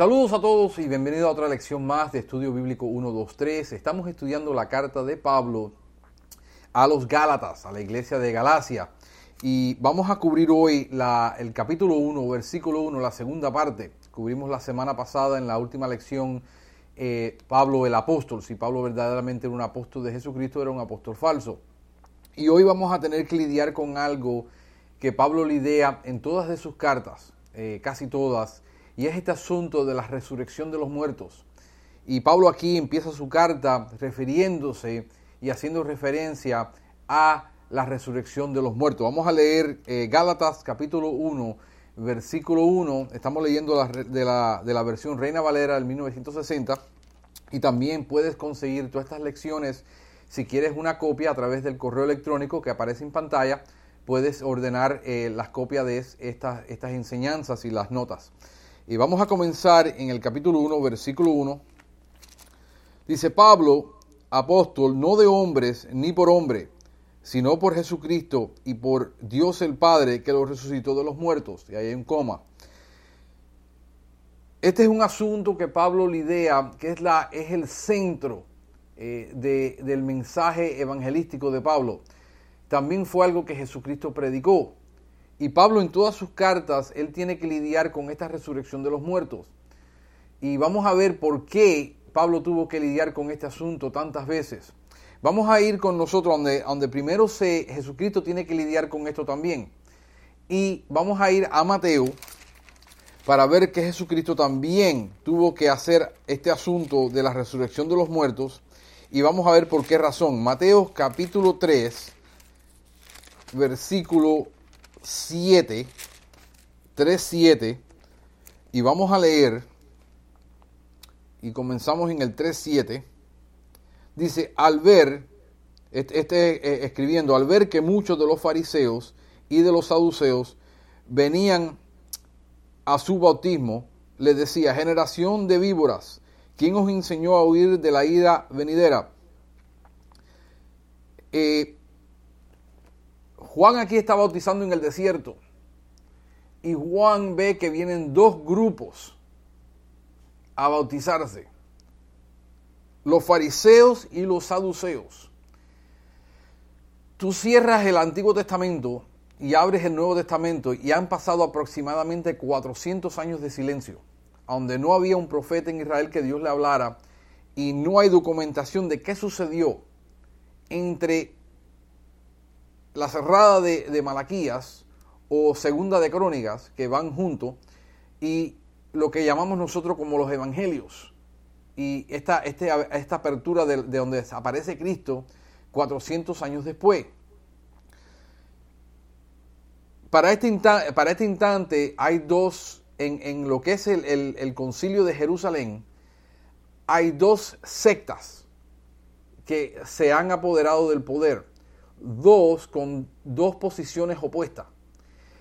Saludos a todos y bienvenidos a otra lección más de Estudio Bíblico 123. Estamos estudiando la carta de Pablo a los Gálatas, a la iglesia de Galacia. Y vamos a cubrir hoy la, el capítulo 1, versículo 1, la segunda parte. Cubrimos la semana pasada en la última lección eh, Pablo el apóstol, si Pablo verdaderamente era un apóstol de Jesucristo, era un apóstol falso. Y hoy vamos a tener que lidiar con algo que Pablo lidia en todas de sus cartas, eh, casi todas, y es este asunto de la resurrección de los muertos. Y Pablo aquí empieza su carta refiriéndose y haciendo referencia a la resurrección de los muertos. Vamos a leer eh, Gálatas capítulo 1, versículo 1. Estamos leyendo la, de, la, versión Reina Valera del 1960. Y también puedes conseguir todas estas lecciones si quieres una copia a través del correo electrónico que aparece en pantalla. Puedes ordenar eh, las copias de estas enseñanzas y las notas. Y vamos a comenzar en el capítulo 1, versículo 1. Dice Pablo, apóstol, no de hombres ni por hombre, sino por Jesucristo y por Dios el Padre que lo resucitó de los muertos. Y ahí hay un coma. Este es un asunto que Pablo lidea, que es, la, es el centro eh, de, del mensaje evangelístico de Pablo. También fue algo que Jesucristo predicó. Y Pablo en todas sus cartas, él tiene que lidiar con esta resurrección de los muertos. Y vamos a ver por qué Pablo tuvo que lidiar con este asunto tantas veces. Vamos a ir con nosotros donde, primero se, Jesucristo tiene que lidiar con esto también. Y vamos a ir a Mateo para ver que Jesucristo también tuvo que hacer este asunto de la resurrección de los muertos. Y vamos a ver por qué razón. Mateo capítulo 3, versículo 7, 3, 7, y vamos a leer, y comenzamos en el 3, 7, dice, al ver, este, este escribiendo, al ver que muchos de los fariseos y de los saduceos venían a su bautismo, le decía, generación de víboras, ¿quién os enseñó a huir de la ira venidera? Eh, Juan aquí está bautizando en el desierto. Y Juan ve que vienen dos grupos a bautizarse. Los fariseos y los saduceos. Tú cierras el Antiguo Testamento y abres el Nuevo Testamento y han pasado aproximadamente 400 años de silencio, donde no había un profeta en Israel que Dios le hablara y no hay documentación de qué sucedió entre la cerrada de, Malaquías o segunda de Crónicas, que van juntos, y lo que llamamos nosotros como los evangelios. Y esta, este, esta apertura de, donde aparece Cristo 400 años después. Para este, instante, para este instante hay dos, en, en lo que es el, el concilio de Jerusalén, hay dos sectas que se han apoderado del poder dos con dos posiciones opuestas.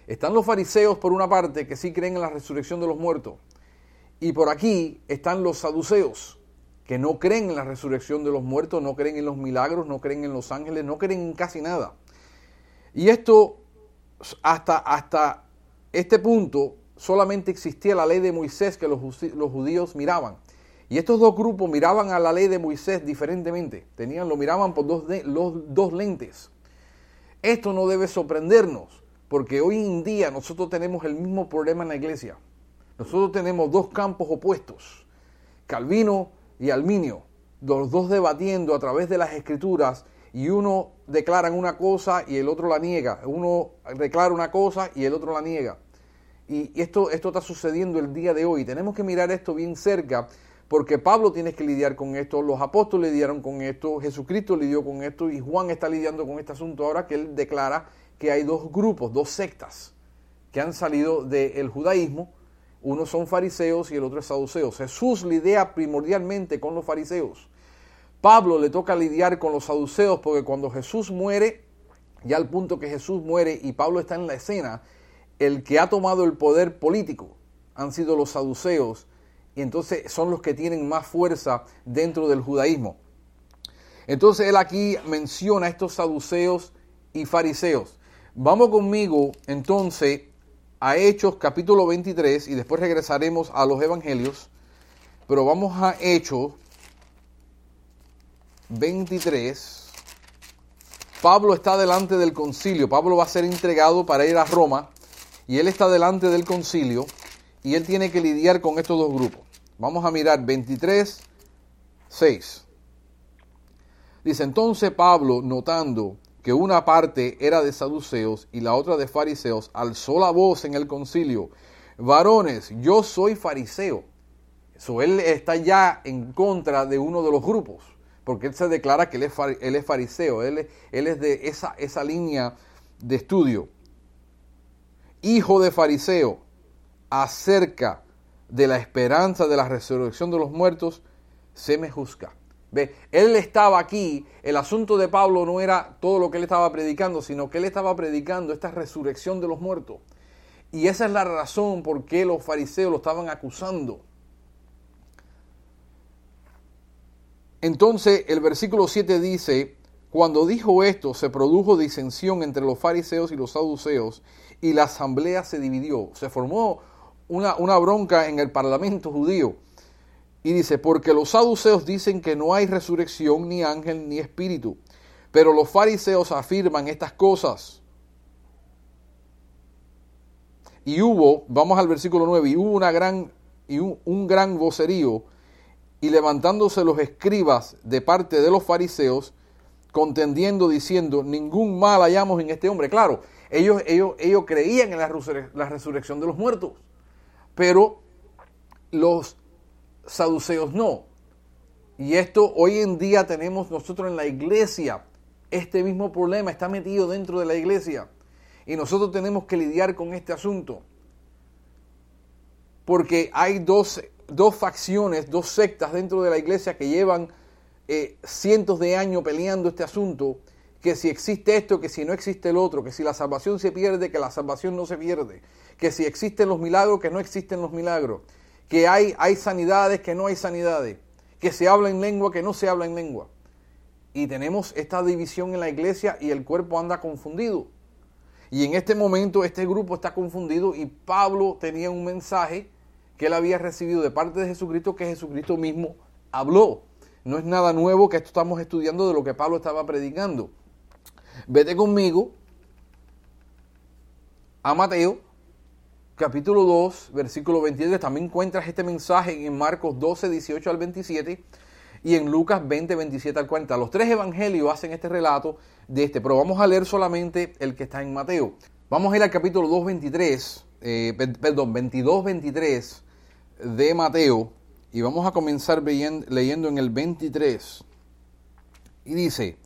Están los fariseos por una parte que sí creen en la resurrección de los muertos. Y por aquí están los saduceos que no creen en la resurrección de los muertos, no creen en los milagros, no creen en los ángeles, no creen en casi nada. Y esto hasta, hasta este punto solamente existía la ley de Moisés que los, los judíos miraban. Y estos dos grupos miraban a la ley de Moisés diferentemente. Tenían, lo miraban por dos, los, dos lentes. Esto no debe sorprendernos, porque hoy en día nosotros tenemos el mismo problema en la iglesia. Nosotros tenemos dos campos opuestos, Calvino y Alminio, los dos debatiendo a través de las escrituras y uno declara una cosa y el otro la niega. Uno declara una cosa y el otro la niega. Y esto, esto está sucediendo el día de hoy. Tenemos que mirar esto bien cerca porque Pablo tiene que lidiar con esto, los apóstoles lidiaron con esto, Jesucristo lidió con esto y Juan está lidiando con este asunto ahora que él declara que hay dos grupos, dos sectas que han salido del judaísmo, uno son fariseos y el otro es saduceos. Jesús lidia primordialmente con los fariseos. Pablo le toca lidiar con los saduceos porque cuando Jesús muere, ya al punto que Jesús muere y Pablo está en la escena, el que ha tomado el poder político han sido los saduceos y entonces son los que tienen más fuerza dentro del judaísmo. Entonces él aquí menciona a estos saduceos y fariseos. Vamos conmigo entonces a Hechos capítulo 23 y después regresaremos a los evangelios, pero vamos a Hechos 23. Pablo está delante del concilio, Pablo va a ser entregado para ir a Roma y él está delante del concilio y él tiene que lidiar con estos dos grupos. Vamos a mirar 23, 6. Dice entonces Pablo, notando que una parte era de saduceos y la otra de fariseos, alzó la voz en el concilio, varones, yo soy fariseo. Eso él está ya en contra de uno de los grupos, porque él se declara que él es, fariseo, él, es de esa línea de estudio. Hijo de fariseo, acerca de la esperanza de la resurrección de los muertos, se me juzga. Ve, él estaba aquí, el asunto de Pablo no era todo lo que él estaba predicando, sino que él estaba predicando esta resurrección de los muertos. Y esa es la razón por qué los fariseos lo estaban acusando. Entonces el versículo 7 dice, cuando dijo esto, se produjo disensión entre los fariseos y los saduceos, y la asamblea se dividió. Se formó una, una bronca en el parlamento judío. Y dice, porque los saduceos dicen que no hay resurrección, ni ángel, ni espíritu. Pero los fariseos afirman estas cosas. Y hubo, vamos al versículo 9, y hubo una gran, y un, gran vocerío, y levantándose los escribas de parte de los fariseos, contendiendo, diciendo, ningún mal hallamos en este hombre. Claro, ellos, ellos, ellos creían en la resurrección de los muertos, pero los saduceos no. Y esto hoy en día tenemos nosotros en la iglesia. Este mismo problema está metido dentro de la iglesia. Y nosotros tenemos que lidiar con este asunto. Porque hay dos, dos facciones, dos sectas dentro de la iglesia que llevan eh, cientos de años peleando este asunto. Que si existe esto, que si no existe el otro, que si la salvación se pierde, que la salvación no se pierde, que si existen los milagros, que no existen los milagros, que hay, hay sanidades, que no hay sanidades, que se habla en lengua, que no se habla en lengua. Y tenemos esta división en la iglesia y el cuerpo anda confundido. Y en este momento este grupo está confundido y Pablo tenía un mensaje que él había recibido de parte de Jesucristo que Jesucristo mismo habló. No es nada nuevo que esto estamos estudiando de lo que Pablo estaba predicando. Vete conmigo a Mateo capítulo 2, versículo 23, también encuentras este mensaje en Marcos 12, 18 al 27 y en Lucas 20, 27 al 40. Los tres evangelios hacen este relato de este, pero vamos a leer solamente el que está en Mateo. Vamos a ir al capítulo 2, 23, eh, perdón, 22, 23 de Mateo y vamos a comenzar leyendo en el 23. Y dice,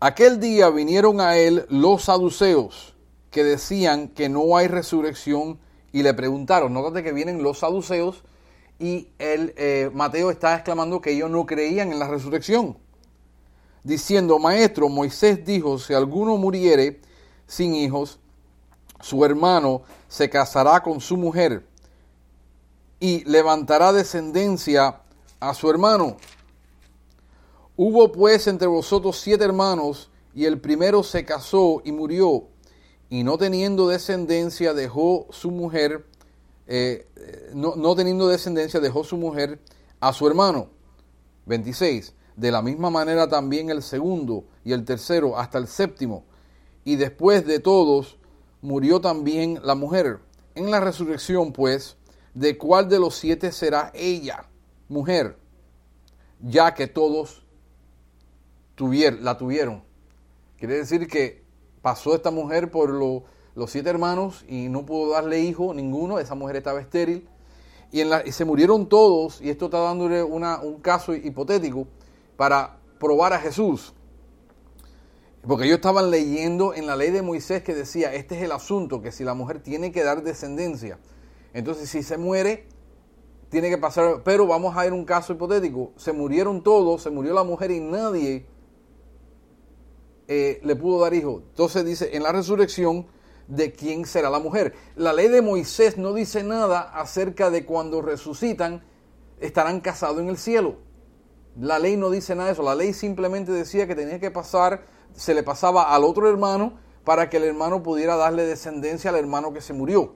aquel día vinieron a él los saduceos que decían que no hay resurrección y le preguntaron, nótate que vienen los saduceos y el eh, Mateo está exclamando que ellos no creían en la resurrección, diciendo, maestro, Moisés dijo, si alguno muriere sin hijos, su hermano se casará con su mujer y levantará descendencia a su hermano. Hubo pues entre vosotros siete hermanos, y el primero se casó y murió, y no teniendo descendencia dejó su mujer, eh, no, no, teniendo descendencia dejó su mujer a su hermano. 26. De la misma manera también el segundo y el tercero hasta el séptimo. Y después de todos murió también la mujer. En la resurrección, pues, ¿de cuál de los siete será ella, mujer? Ya que todos la tuvieron. Quiere decir que pasó esta mujer por los siete hermanos y no pudo darle hijo ninguno, esa mujer estaba estéril. Y, en la, se murieron todos, y esto está dándole una, un caso hipotético para probar a Jesús. Porque ellos estaban leyendo en la ley de Moisés que decía, este es el asunto, que si la mujer tiene que dar descendencia, entonces si se muere, tiene que pasar, pero vamos a ver un caso hipotético, se murieron todos, se murió la mujer y nadie eh, le pudo dar hijo. Entonces dice, en la resurrección, ¿de quién será la mujer? La ley de Moisés no dice nada acerca de cuando resucitan, estarán casados en el cielo. La ley no dice nada de eso. La ley simplemente decía que tenía que pasar, se le pasaba al otro hermano para que el hermano pudiera darle descendencia al hermano que se murió.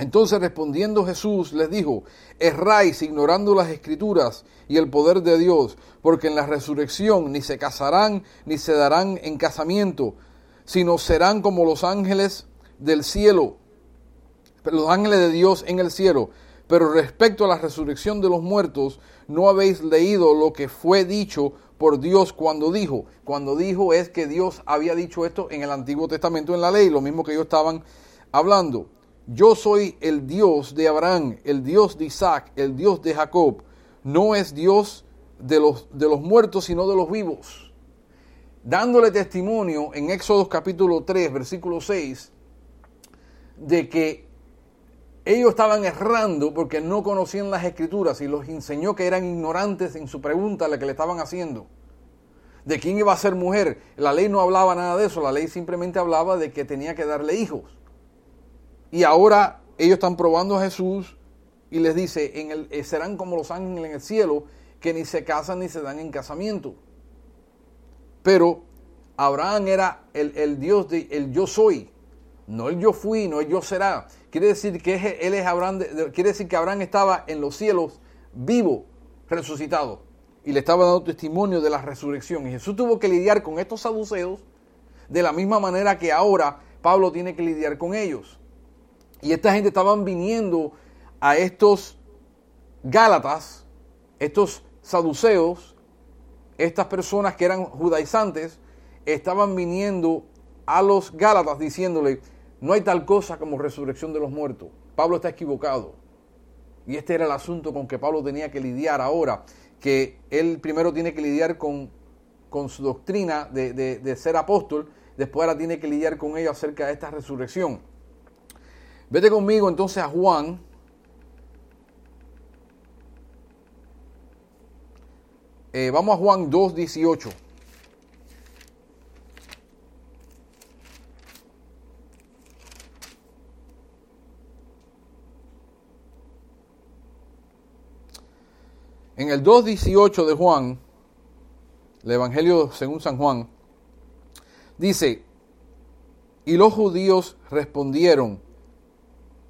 Entonces respondiendo Jesús les dijo, erráis ignorando las escrituras y el poder de Dios, porque en la resurrección ni se casarán ni se darán en casamiento, sino serán como los ángeles del cielo, los ángeles de Dios en el cielo. Pero respecto a la resurrección de los muertos, no habéis leído lo que fue dicho por Dios cuando dijo. Cuando dijo es que Dios había dicho esto en el Antiguo Testamento en la ley, lo mismo que ellos estaban hablando yo soy el Dios de Abraham, el Dios de Isaac, el Dios de Jacob. No es Dios de los, de los muertos, sino de los vivos. Dándole testimonio en Éxodo capítulo 3, versículo 6, de que ellos estaban errando porque no conocían las escrituras y los enseñó que eran ignorantes en su pregunta la que le estaban haciendo. De quién iba a ser mujer. La ley no hablaba nada de eso, la ley simplemente hablaba de que tenía que darle hijos. Y ahora ellos están probando a Jesús y les dice, en el, eh, serán como los ángeles en el cielo, que ni se casan ni se dan en casamiento. Pero Abraham era el, Dios de el yo soy, no el yo fui, no el yo será. Quiere decir que él es Abraham, quiere decir que Abraham estaba en los cielos vivo, resucitado. Y le estaba dando testimonio de la resurrección. Y Jesús tuvo que lidiar con estos saduceos de la misma manera que ahora Pablo tiene que lidiar con ellos. Y esta gente estaban viniendo a estos Gálatas, estos saduceos, estas personas que eran judaizantes, estaban viniendo a los Gálatas diciéndole, no hay tal cosa como resurrección de los muertos. Pablo está equivocado. Y este era el asunto con que Pablo tenía que lidiar ahora, que él primero tiene que lidiar con, con su doctrina de, de ser apóstol, después ahora tiene que lidiar con ello acerca de esta resurrección. Vete conmigo entonces a Juan. Eh, vamos a Juan 2, 18. En el 2.18 de Juan, el Evangelio según San Juan, dice, y los judíos respondieron,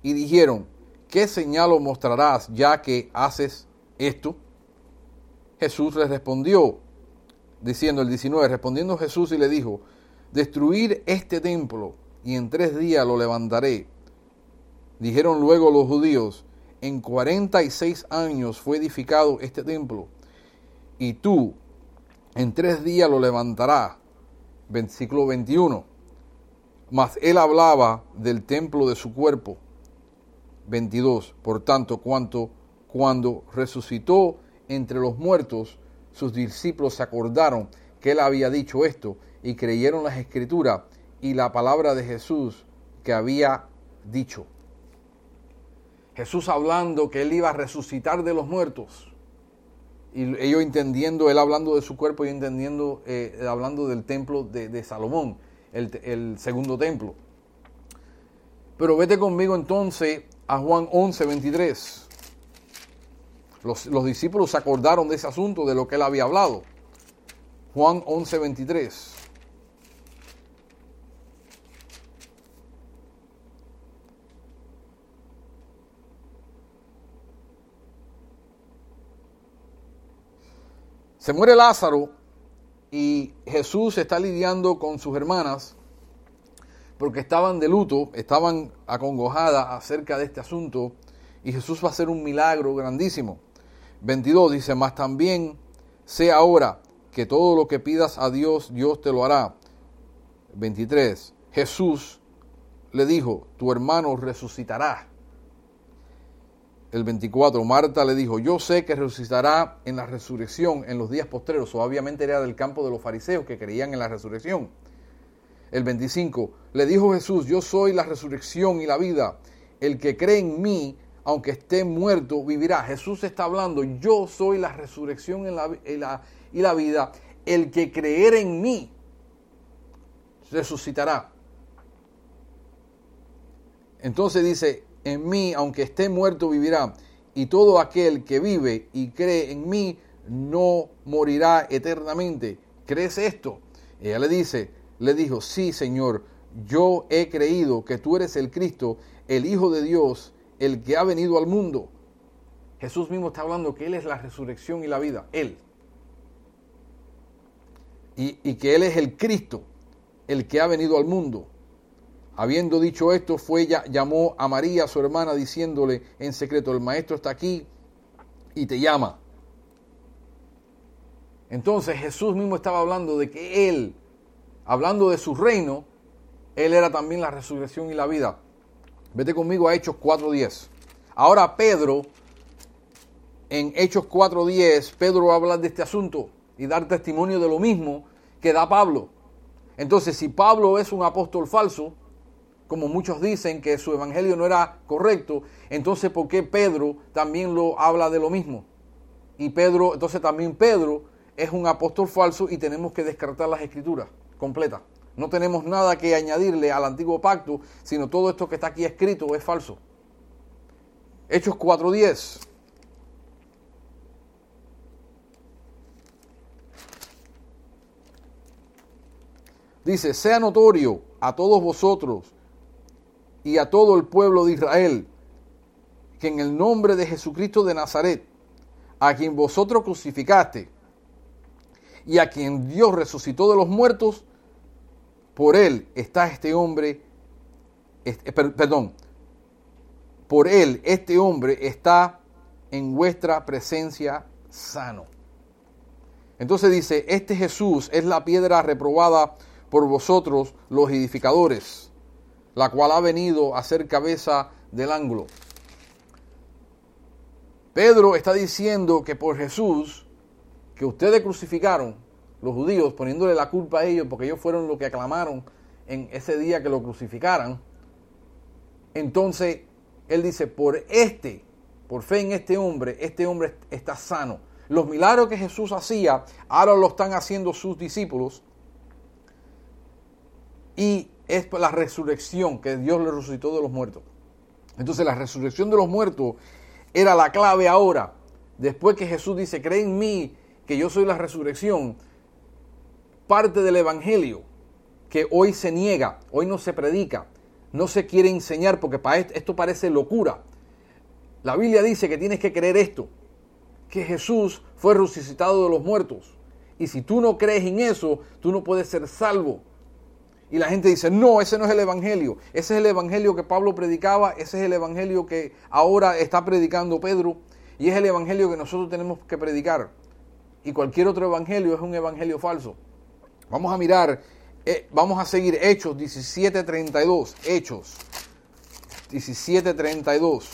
y dijeron, ¿qué señal os mostrarás ya que haces esto? Jesús les respondió, diciendo el 19, respondiendo Jesús y le dijo, destruir este templo y en tres días lo levantaré. Dijeron luego los judíos, en 46 años fue edificado este templo y tú en tres días lo levantarás. Versículo 21. Mas él hablaba del templo de su cuerpo. 22. Por tanto, cuanto, cuando resucitó entre los muertos, sus discípulos acordaron que él había dicho esto y creyeron las escrituras y la palabra de Jesús que había dicho. Jesús hablando que él iba a resucitar de los muertos. Y ellos entendiendo, él hablando de su cuerpo y entendiendo, eh, hablando del templo de, Salomón, el segundo templo. Pero vete conmigo entonces a Juan 11, 23. Los, los, discípulos se acordaron de ese asunto, de lo que él había hablado. Juan 11, 23. Se muere Lázaro y Jesús está lidiando con sus hermanas porque estaban de luto, estaban acongojadas acerca de este asunto, y Jesús va a hacer un milagro grandísimo. 22 dice, mas también sé ahora que todo lo que pidas a Dios, Dios te lo hará. 23, Jesús le dijo, tu hermano resucitará. El 24, Marta le dijo, yo sé que resucitará en la resurrección en los días postreros. obviamente era del campo de los fariseos que creían en la resurrección el 25, le dijo Jesús, yo soy la resurrección y la vida. El que cree en mí, aunque esté muerto, vivirá. Jesús está hablando, yo soy la resurrección y la, vida. El que creer en mí, resucitará. Entonces dice, en mí, aunque esté muerto, vivirá. Y todo aquel que vive y cree en mí, no morirá eternamente. ¿Crees esto? Ella le dice, le dijo, sí, Señor, yo he creído que tú eres el Cristo, el Hijo de Dios, el que ha venido al mundo. Jesús mismo está hablando que Él es la resurrección y la vida, Él. Y, y que Él es el Cristo, el que ha venido al mundo. Habiendo dicho esto, fue ya, llamó a María, su hermana, diciéndole en secreto, el maestro está aquí y te llama. Entonces Jesús mismo estaba hablando de que Él, hablando de su reino, Él era también la resurrección y la vida. Vete conmigo a Hechos 4.10. Ahora Pedro, en Hechos 4.10, Pedro va a hablar de este asunto y dar testimonio de lo mismo que da Pablo. Entonces, si Pablo es un apóstol falso, como muchos dicen que su evangelio no era correcto, entonces ¿por qué Pedro también lo habla de lo mismo? Y Pedro, entonces también Pedro es un apóstol falso y tenemos que descartar las escrituras completas. No tenemos nada que añadirle al antiguo pacto, sino todo esto que está aquí escrito es falso. Hechos 4.10. Dice, sea notorio a todos vosotros y a todo el pueblo de Israel que en el nombre de Jesucristo de Nazaret, a quien vosotros crucificaste y a quien Dios resucitó de los muertos, por él está este hombre, este, perdón, por él este hombre está en vuestra presencia sano. Entonces dice, este Jesús es la piedra reprobada por vosotros los edificadores, la cual ha venido a ser cabeza del ángulo. Pedro está diciendo que por Jesús, que ustedes crucificaron, los judíos, poniéndole la culpa a ellos, porque ellos fueron los que aclamaron en ese día que lo crucificaran, entonces él dice, por este, por fe en este hombre, este hombre está sano. Los milagros que Jesús hacía, ahora lo están haciendo sus discípulos y es la resurrección que Dios le resucitó de los muertos. Entonces la resurrección de los muertos era la clave ahora. Después que Jesús dice, cree en mí, que yo soy la resurrección, parte del Evangelio que hoy se niega, hoy no se predica, no se quiere enseñar porque para esto, esto parece locura. La Biblia dice que tienes que creer esto, que Jesús fue resucitado de los muertos. Y si tú no crees en eso, tú no puedes ser salvo. Y la gente dice, no, ese no es el Evangelio. Ese es el Evangelio que Pablo predicaba, ese es el Evangelio que ahora está predicando Pedro. Y es el Evangelio que nosotros tenemos que predicar. Y cualquier otro Evangelio es un Evangelio falso. Vamos a mirar, eh, vamos a seguir Hechos 17.32. Hechos 17.32.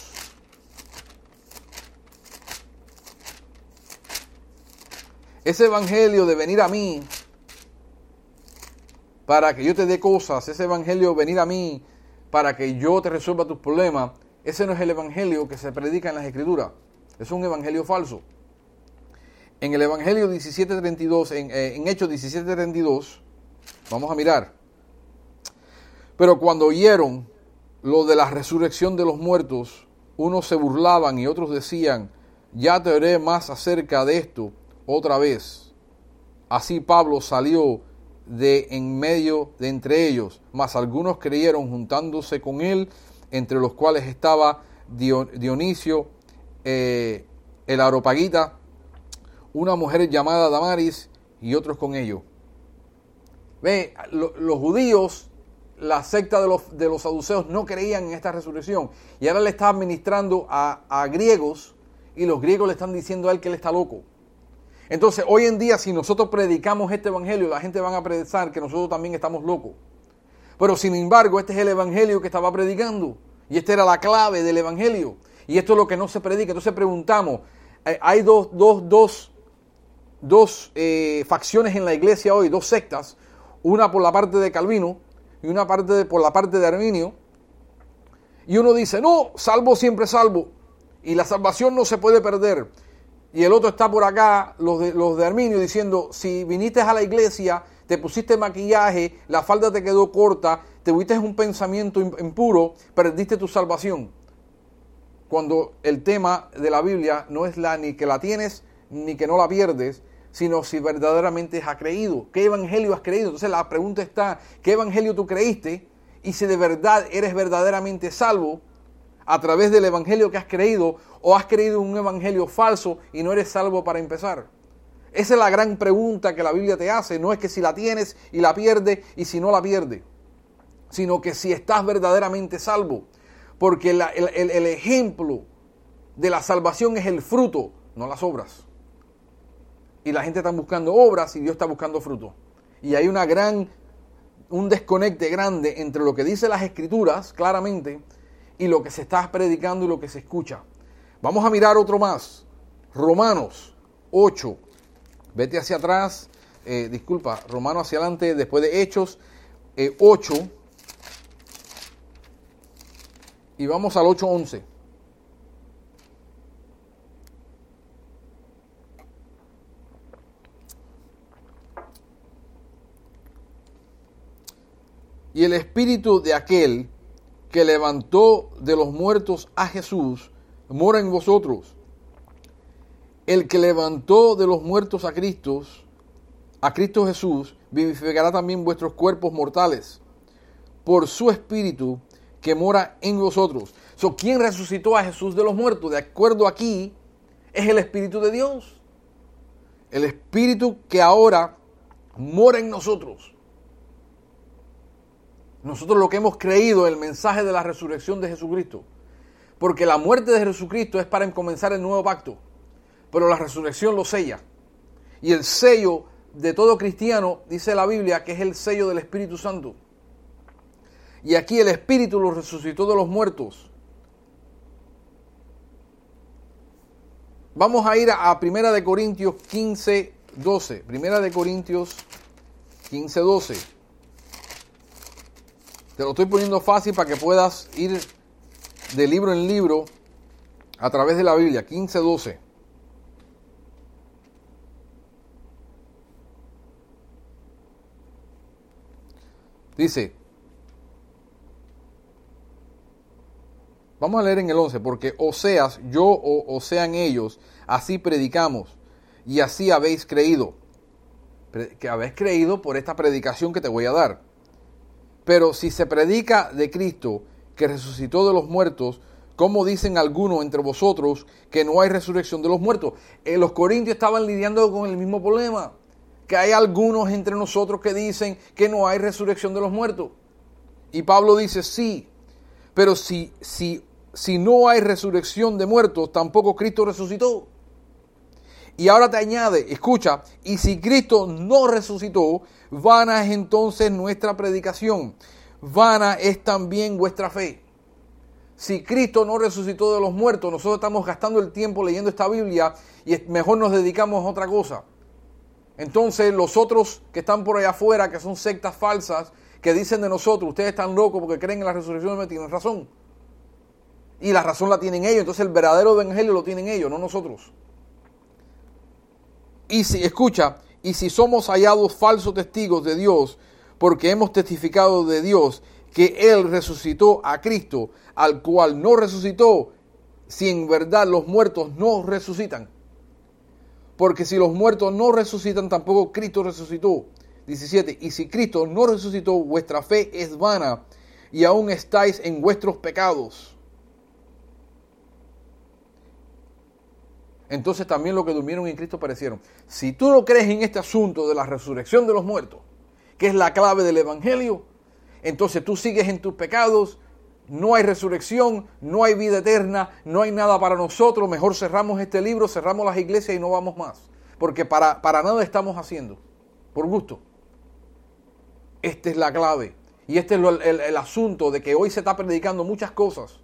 Ese Evangelio de venir a mí para que yo te dé cosas, ese evangelio venir a mí para que yo te resuelva tus problemas, ese no es el evangelio que se predica en las escrituras, es un evangelio falso. En el evangelio 17:32, en, eh, en Hechos 17:32, vamos a mirar. Pero cuando oyeron lo de la resurrección de los muertos, unos se burlaban y otros decían, ya te haré más acerca de esto otra vez. Así Pablo salió de en medio de entre ellos, mas algunos creyeron juntándose con él, entre los cuales estaba Dionisio, eh, el Aropagita, una mujer llamada Damaris y otros con ellos. Ve, los judíos, la secta de los, de los saduceos no creían en esta resurrección y ahora le está administrando a, a griegos y los griegos le están diciendo a él que él está loco. Entonces, hoy en día, si nosotros predicamos este evangelio, la gente va a pensar que nosotros también estamos locos. Pero sin embargo, este es el evangelio que estaba predicando. Y esta era la clave del evangelio. Y esto es lo que no se predica. Entonces preguntamos, eh, hay dos, dos, dos, dos eh, facciones en la iglesia hoy, dos sectas. Una por la parte de Calvino y una parte por la parte de Arminio. Y uno dice, no, salvo siempre salvo. Y la salvación no se puede perder. Y el otro está por acá, los de, los de Arminio, diciendo, si viniste a la iglesia, te pusiste maquillaje, la falda te quedó corta, te tuviste un pensamiento impuro, perdiste tu salvación. Cuando el tema de la Biblia no es la ni que la tienes ni que no la pierdes, sino si verdaderamente has creído. ¿Qué evangelio has creído? Entonces la pregunta está, ¿qué evangelio tú creíste? Y si de verdad eres verdaderamente salvo a través del evangelio que has creído o has creído un evangelio falso y no eres salvo para empezar. Esa es la gran pregunta que la Biblia te hace. No es que si la tienes y la pierdes y si no la pierdes, sino que si estás verdaderamente salvo. Porque el, el ejemplo de la salvación es el fruto, no las obras. Y la gente está buscando obras y Dios está buscando fruto. Y hay una gran, un desconecte grande entre lo que dice las escrituras, claramente, y lo que se está predicando y lo que se escucha. Vamos a mirar otro más. Romanos 8. Vete hacia atrás. Eh, disculpa, Romanos hacia adelante, después de Hechos 8. Eh, y vamos al 8.11. Y el espíritu de aquel que levantó de los muertos a Jesús mora en vosotros. El que levantó de los muertos a Cristo, a Cristo Jesús, vivificará también vuestros cuerpos mortales por su espíritu que mora en vosotros. So, ¿Quién resucitó a Jesús de los muertos? De acuerdo aquí, es el Espíritu de Dios. El Espíritu que ahora mora en nosotros. Nosotros lo que hemos creído, el mensaje de la resurrección de Jesucristo. Porque la muerte de Jesucristo es para comenzar el nuevo pacto. Pero la resurrección lo sella. Y el sello de todo cristiano, dice la Biblia, que es el sello del Espíritu Santo. Y aquí el Espíritu lo resucitó de los muertos. Vamos a ir a Primera de Corintios 15, 12. Primera de Corintios 15, 12. Te lo estoy poniendo fácil para que puedas ir de libro en libro a través de la Biblia, 15, 12. Dice, vamos a leer en el 11, porque o seas yo o sean ellos, así predicamos y así habéis creído. Que habéis creído por esta predicación que te voy a dar. Pero si se predica de Cristo que resucitó de los muertos, ¿cómo dicen algunos entre vosotros que no hay resurrección de los muertos? Eh, los corintios estaban lidiando con el mismo problema, que hay algunos entre nosotros que dicen que no hay resurrección de los muertos. Y Pablo dice, sí, pero si, si, si no hay resurrección de muertos, tampoco Cristo resucitó. Y ahora te añade, escucha, y si Cristo no resucitó, vana es entonces nuestra predicación, vana es también vuestra fe. Si Cristo no resucitó de los muertos, nosotros estamos gastando el tiempo leyendo esta Biblia y mejor nos dedicamos a otra cosa. Entonces los otros que están por allá afuera, que son sectas falsas, que dicen de nosotros, ustedes están locos porque creen en la resurrección, me tienen razón. Y la razón la tienen ellos, entonces el verdadero evangelio lo tienen ellos, no nosotros. Y si, escucha, y si somos hallados falsos testigos de Dios, porque hemos testificado de Dios que Él resucitó a Cristo, al cual no resucitó, si en verdad los muertos no resucitan. Porque si los muertos no resucitan, tampoco Cristo resucitó. 17. Y si Cristo no resucitó, vuestra fe es vana y aún estáis en vuestros pecados. Entonces también los que durmieron en Cristo perecieron. Si tú no crees en este asunto de la resurrección de los muertos, que es la clave del Evangelio, entonces tú sigues en tus pecados, no hay resurrección, no hay vida eterna, no hay nada para nosotros, mejor cerramos este libro, cerramos las iglesias y no vamos más, porque para, para nada estamos haciendo, por gusto. Esta es la clave. Y este es el asunto de que hoy se está predicando muchas cosas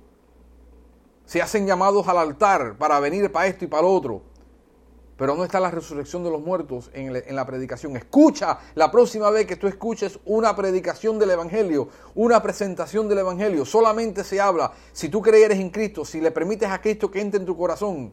se hacen llamados al altar para venir para esto y para lo otro. Pero no está la resurrección de los muertos en, la predicación. Escucha la próxima vez que tú escuches una predicación del Evangelio, una presentación del Evangelio. Solamente se habla, si tú creyeres en Cristo, si le permites a Cristo que entre en tu corazón,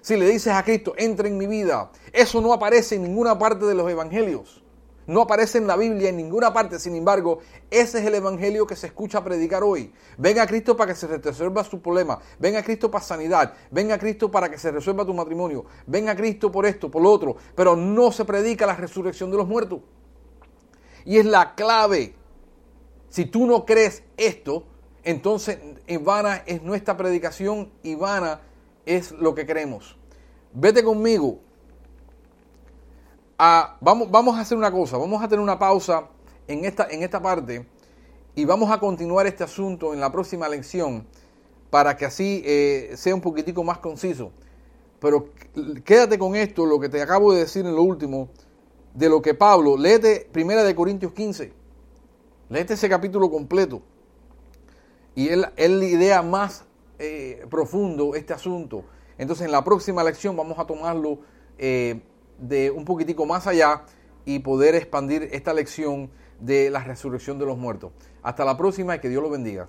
si le dices a Cristo, entra en mi vida. Eso no aparece en ninguna parte de los Evangelios. No aparece en la Biblia en ninguna parte. Sin embargo, ese es el evangelio que se escucha predicar hoy. Ven a Cristo para que se resuelva su problema. Ven a Cristo para sanidad. Ven a Cristo para que se resuelva tu matrimonio. Ven a Cristo por esto, por lo otro. Pero no se predica la resurrección de los muertos. Y es la clave. Si tú no crees esto, entonces en vana es nuestra predicación y vana es lo que creemos. Vete conmigo. Vamos, vamos a hacer una cosa, vamos a tener una pausa en esta, en esta parte y vamos a continuar este asunto en la próxima lección para que así eh, sea un poquitico más conciso. Pero quédate con esto, lo que te acabo de decir en lo último, de lo que Pablo, léete Primera de Corintios 15, léete ese capítulo completo. Y él, él idea más eh, profundo este asunto. Entonces en la próxima lección vamos a tomarlo eh, de un poquitico más allá y poder expandir esta lección de la resurrección de los muertos. Hasta la próxima y que Dios lo bendiga.